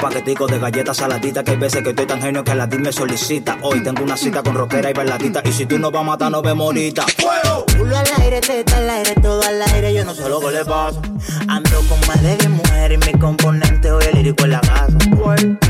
No me haga paquetico de galletas saladitas Que hay veces que estoy tan genio que la me solicita Hoy tengo una cita con rockera y bailadita Y si tú no vas a matar, nos vemos ahorita Culo al aire, teta al aire, todo al aire, yo no sé lo que le pasa. Ando con más de 10 mujeres y mi componente hoy el lírico en la casa. Culo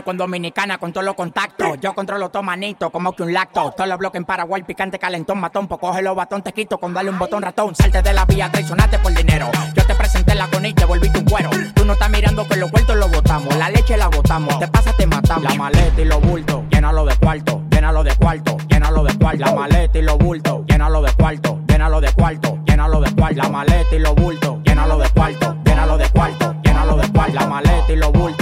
Dominicana con todos los contactos. Yo controlo todo manito, como que un lacto. Todos los bloques en Paraguay, picante, calentón, matón. Pues coge los batón, te quito con darle un botón ratón. Salte de la vía, traicionate por dinero. Yo te presenté la con y te volví tu cuero. Tú no estás mirando que los vueltos los botamos. La leche la botamos. Te pasa, te matamos. La maleta y los bultos, llénalo de cuarto, llénalo de cuarto, llénalo de cuarto. La maleta y los bultos, llénalo de cuarto, llénalo de cuarto, llénalo de cuarto. La maleta y los bultos, llénalo de cuarto, llénalo de cuarto, llénalo de cuarto. La maleta y los bultos,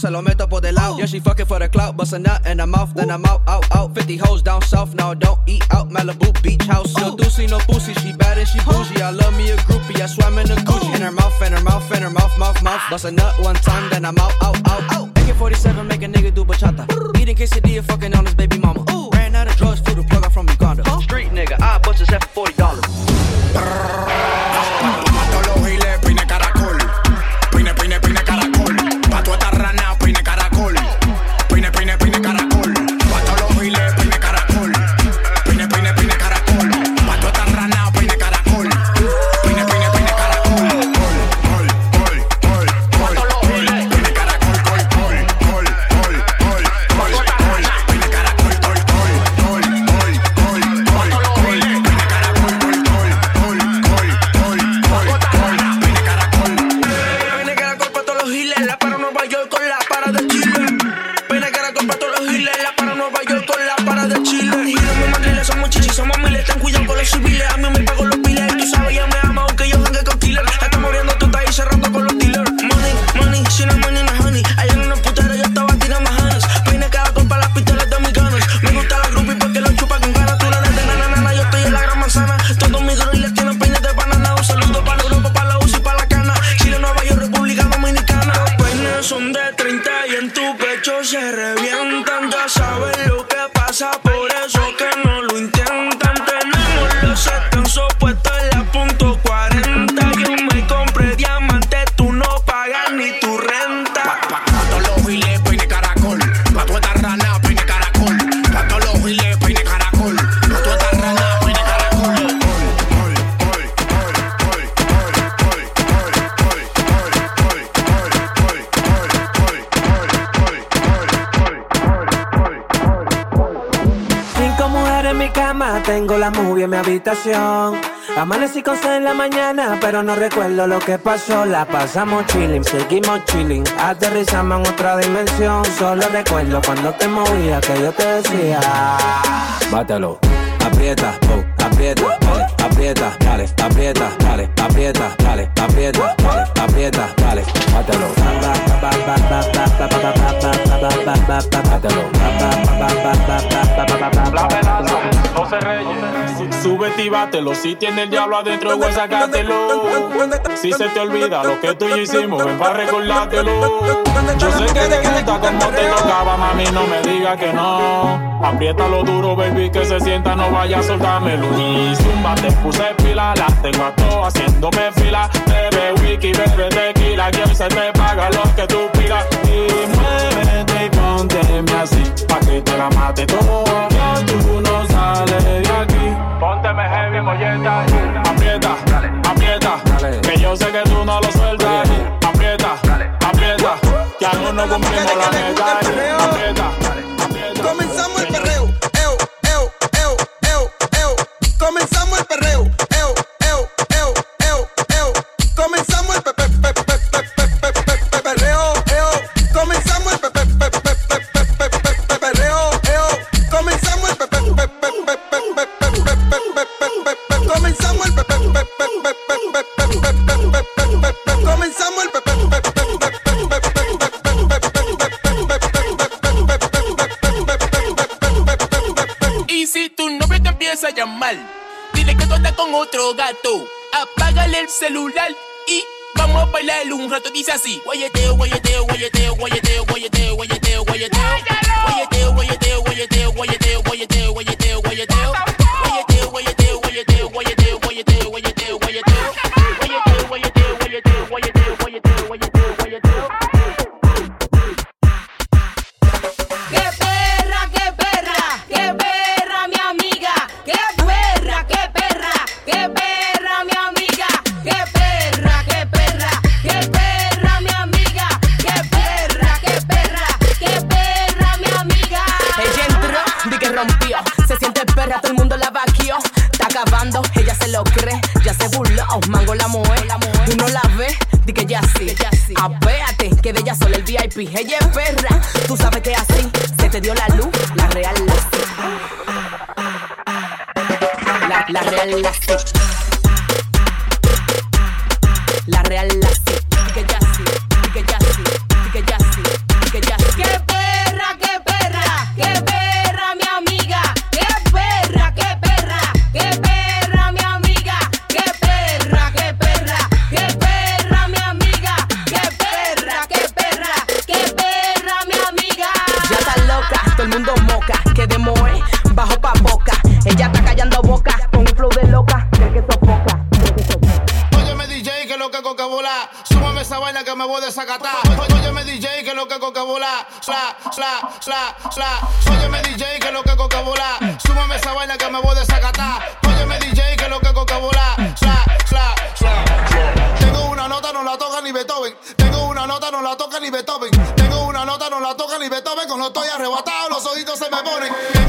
se lo meto por del lado. Yeah, she fucking for the clout, bust a nut in her mouth, then I'm out, out, out. 50 hoes down south, now don't eat out. Malibu Beach House, no doozy, no pussy, she bad and she bougie. I love me a groupie, I swam in a Gucci. In her mouth, in her mouth, in her mouth, mouth, mouth. Bust a nut one time, then I'm out, out, out, out. 47, make a nigga do bachata. Eating quesadilla, fucking on his baby mama. Ran out of drugs, through the plug out from Uganda. Street nigga, I bought this at for $40. La movie en mi habitación. Amanecí con sed en la mañana, pero no recuerdo lo que pasó. La pasamos chilling, seguimos chilling. Aterrizamos en otra dimensión. Solo recuerdo cuando te movía que yo te decía: Bátalo, aprieta, oh, aprieta, dale, aprieta, dale, aprieta, dale, aprieta, dale, aprieta, dale, aprieta, dale, bátalo. La amenaza, José Reyes. Sube y bátelo. Si tiene el diablo adentro, voy a sacártelo. Si se te olvida lo que tú y yo hicimos, ven para recordártelo. Yo sé que te gusta como te tocaba, mami, no me diga que no. Apriétalo duro, baby, que se sienta, no vaya a soltármelo. Y zumba, puse pila, la tengo a todo haciéndome fila. Bebe wiki, bebe tequila, que hoy se te paga lo que tú pidas. Y muévete y pónteme así, pa' que te la mate todo. Que tú no sales de aquí. Pónteme heavy, molleta. Aprieta, aprieta, que yo sé que tú no lo sueltas. Aprieta, aprieta, que aún no cumplimos la meta. Aprieta, aprieta. Comenzamos con otro gato. Apágale el celular y vamos a bailar un rato. Dice así: Guayeteo, guayeteo, guayeteo, guayeteo, guayeteo, guayeteo, guayeteo. Ella se lo cree. Ya se burló, mango la mueve. Tú no la ves, di que ya sí. Apéate, que de ella solo el VIP. Ella es perra, tú sabes que así. Se te dio la luz, la real la. La, real la. La real la sla. Óyeme DJ que lo que coca bola, súmame esa vaina que me voy a desacatar. Óyeme DJ que lo que coca bola, sla, sla, sla. Tengo una nota, no la toca ni Beethoven. Tengo una nota, no la toca ni Beethoven. Tengo una nota, no la toca ni Beethoven. Cuando estoy arrebatado, los ojitos se me ponen.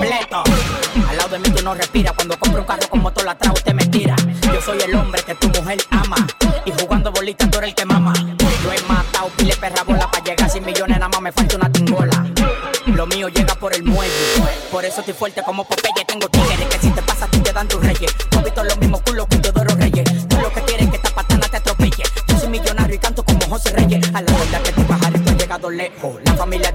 Al lado de mí tú no respiras, cuando compro un carro con motor atrás usted me tira. Yo soy el hombre que tu mujer ama, y jugando bolitas tú eres el que mama. Yo he matado pile perra bola para llegar a 100 millones, nada más me falta una tingola. Lo mío llega por el muelle, por eso estoy fuerte como Popeye. Tengo tigres que si te pasa a ti te dan tus reyes. No visto los mismos culos que Teodoro Reyes. Tú lo que quieres es que esta patana te atropelle. Yo soy millonario y canto como José Reyes. A la verdad que te bajaré, tú has llegado lejos. La familia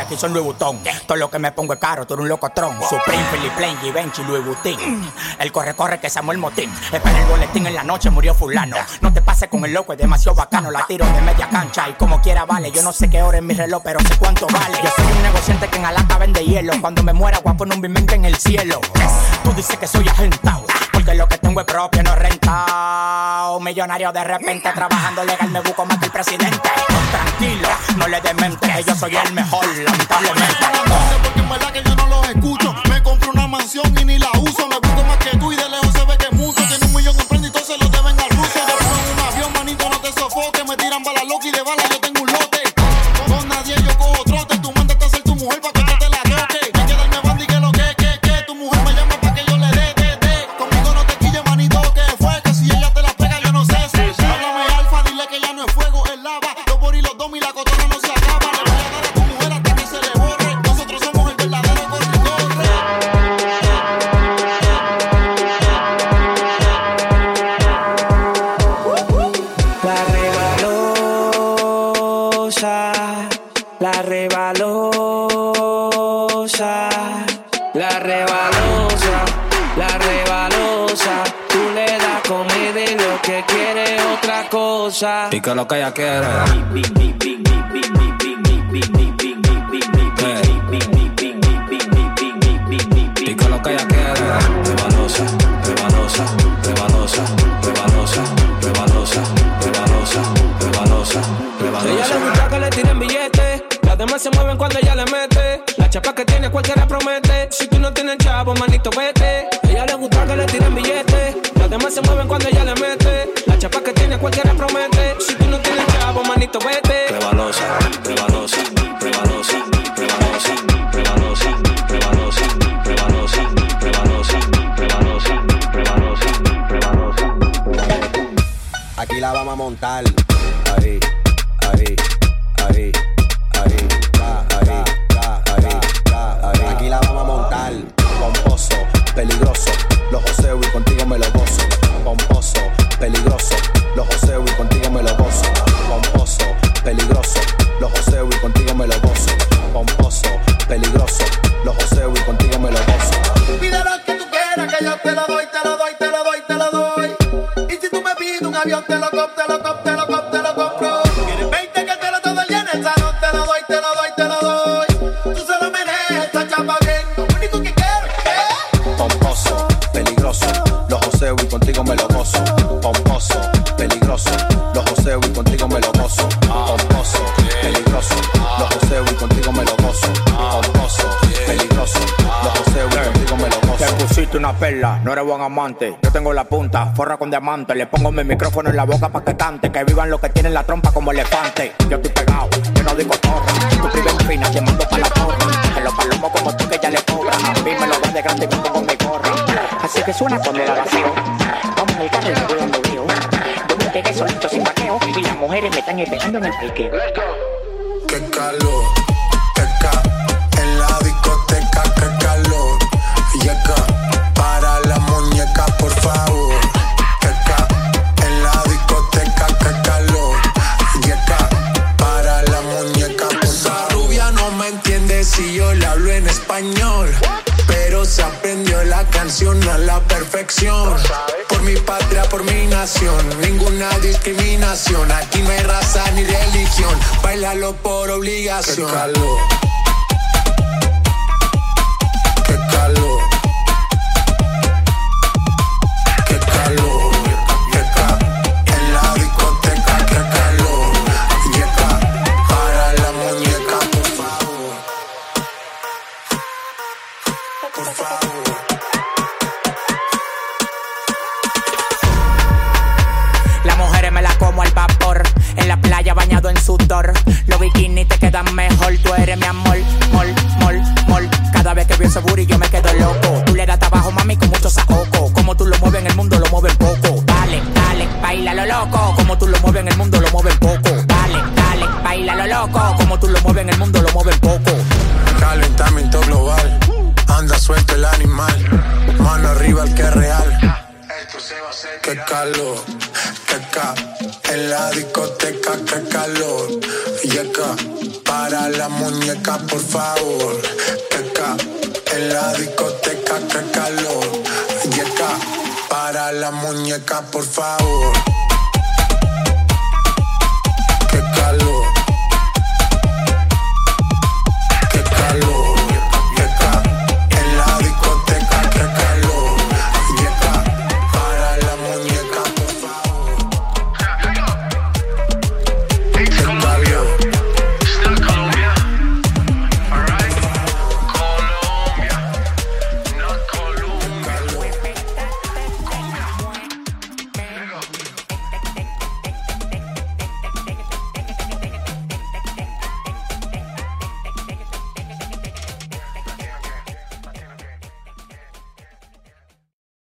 aquí son Louis Vuitton. Todo lo que me pongo es caro, tú eres un locotrón. Supreme, Philip Plain, Givenchy, Louis Vuitton. El corre, corre que Samuel Motín. Espera el boletín en la noche, murió fulano. No te pases con el loco, es demasiado bacano. La tiro de media cancha y como quiera vale. Yo no sé qué hora es mi reloj, pero sé cuánto vale. Yo soy un negociante que en Alaska vende hielo. Cuando me muera, voy a poner un bimente en el cielo. Tú dices que soy agentado, porque lo que tengo es propio, no rentado. Millonario de repente, trabajando legal, me busco más que el presidente. Tranquilo, no le demente, yo soy el mejor, lamentablemente. Porque en verdad que yo no los escucho. Me compré una mansión y ni la uso. Me busco más que tú y de cosa. Y que lo que ella quiere. Y que lo que ella quiere. Rebalosa, rebalosa, rebalosa, rebalosa, rebalosa, rebalosa, rebalosa, Ella le gusta que le tiren billetes. Las demás se mueven cuando ella le mete. La chapa que tiene cualquiera promete. Si tú no tienes chavo, manito, vete. Ella le gusta que le tiren billetes. Las demás se mueven cuando rebalosa, rebalosa, rebalosa, rebalosa. Aquí la vamos a montar. Ahí, ahí, ahí, ahí, ya, ahí, ya, ahí, ya, ahí. Aquí la vamos a montar. Pomposo, peligroso. Los joseo y contigo me lo gozo. Pomposo, peligroso. Los joseo y contigo me lo gozo. Pomposo, peligroso. Los joseo y contigo me lo gozo. Pomposo, peligroso. Los joseo y contigo me lo gozo. Pide lo que tú quieras, que yo te lo doy, te lo doy, te lo doy, te lo doy. Y si tú me pides un avión, te lo compro, te lo compro, te lo compro, te lo compro. Quieres 20 que te lo todo en el salón, te lo doy, te lo doy, te lo doy. Tú solo meneas esta chapa bien, lo único que quiero es Pomposo, peligroso. Los joseo y contigo me lo gozo. Perla, no eres buen amante. Yo tengo la punta, forra con diamante. Le pongo mi micrófono en la boca pa' que cante. Que vivan los que tienen la trompa como elefante. Yo estoy pegado, yo no digo torre. Tu primer fina, te mando pa' la torre. Que los palomos como tú que ya le cobran. A mí me lo dan de grande y pongo mi gorra. Así que suena con la oración. Vamos al carro y me voy lo mío. Yo me pegué solito sin vaqueo. Y las mujeres me están esperando en el parqueo. Qué calor, a la perfección. Por mi patria, por mi nación, ninguna discriminación. Aquí no hay raza ni religión. Bailalo por obligación. Qué calor. Qué calor. En la playa bañado en sudor. Los bikinis te quedan mejor. Tú eres mi amor. Mol, mol, mol. Cada vez que veo ese booty yo me quedo loco. Tú le das trabajo, mami, con mucho saoco. Como tú lo mueves en el mundo, lo mueven poco. Dale, dale, baila lo loco. Como tú lo mueves en el mundo, lo mueven poco. Dale, dale, baila lo loco. Como tú lo mueves en el mundo, lo mueven poco. Calentamiento global, anda suelto el animal, mano arriba el que. Qué calor, qué ca, en la discoteca, qué calor. Y acá, para la muñeca, por favor. Teca, en la discoteca, que calor. Yeca, para la muñeca, por favor.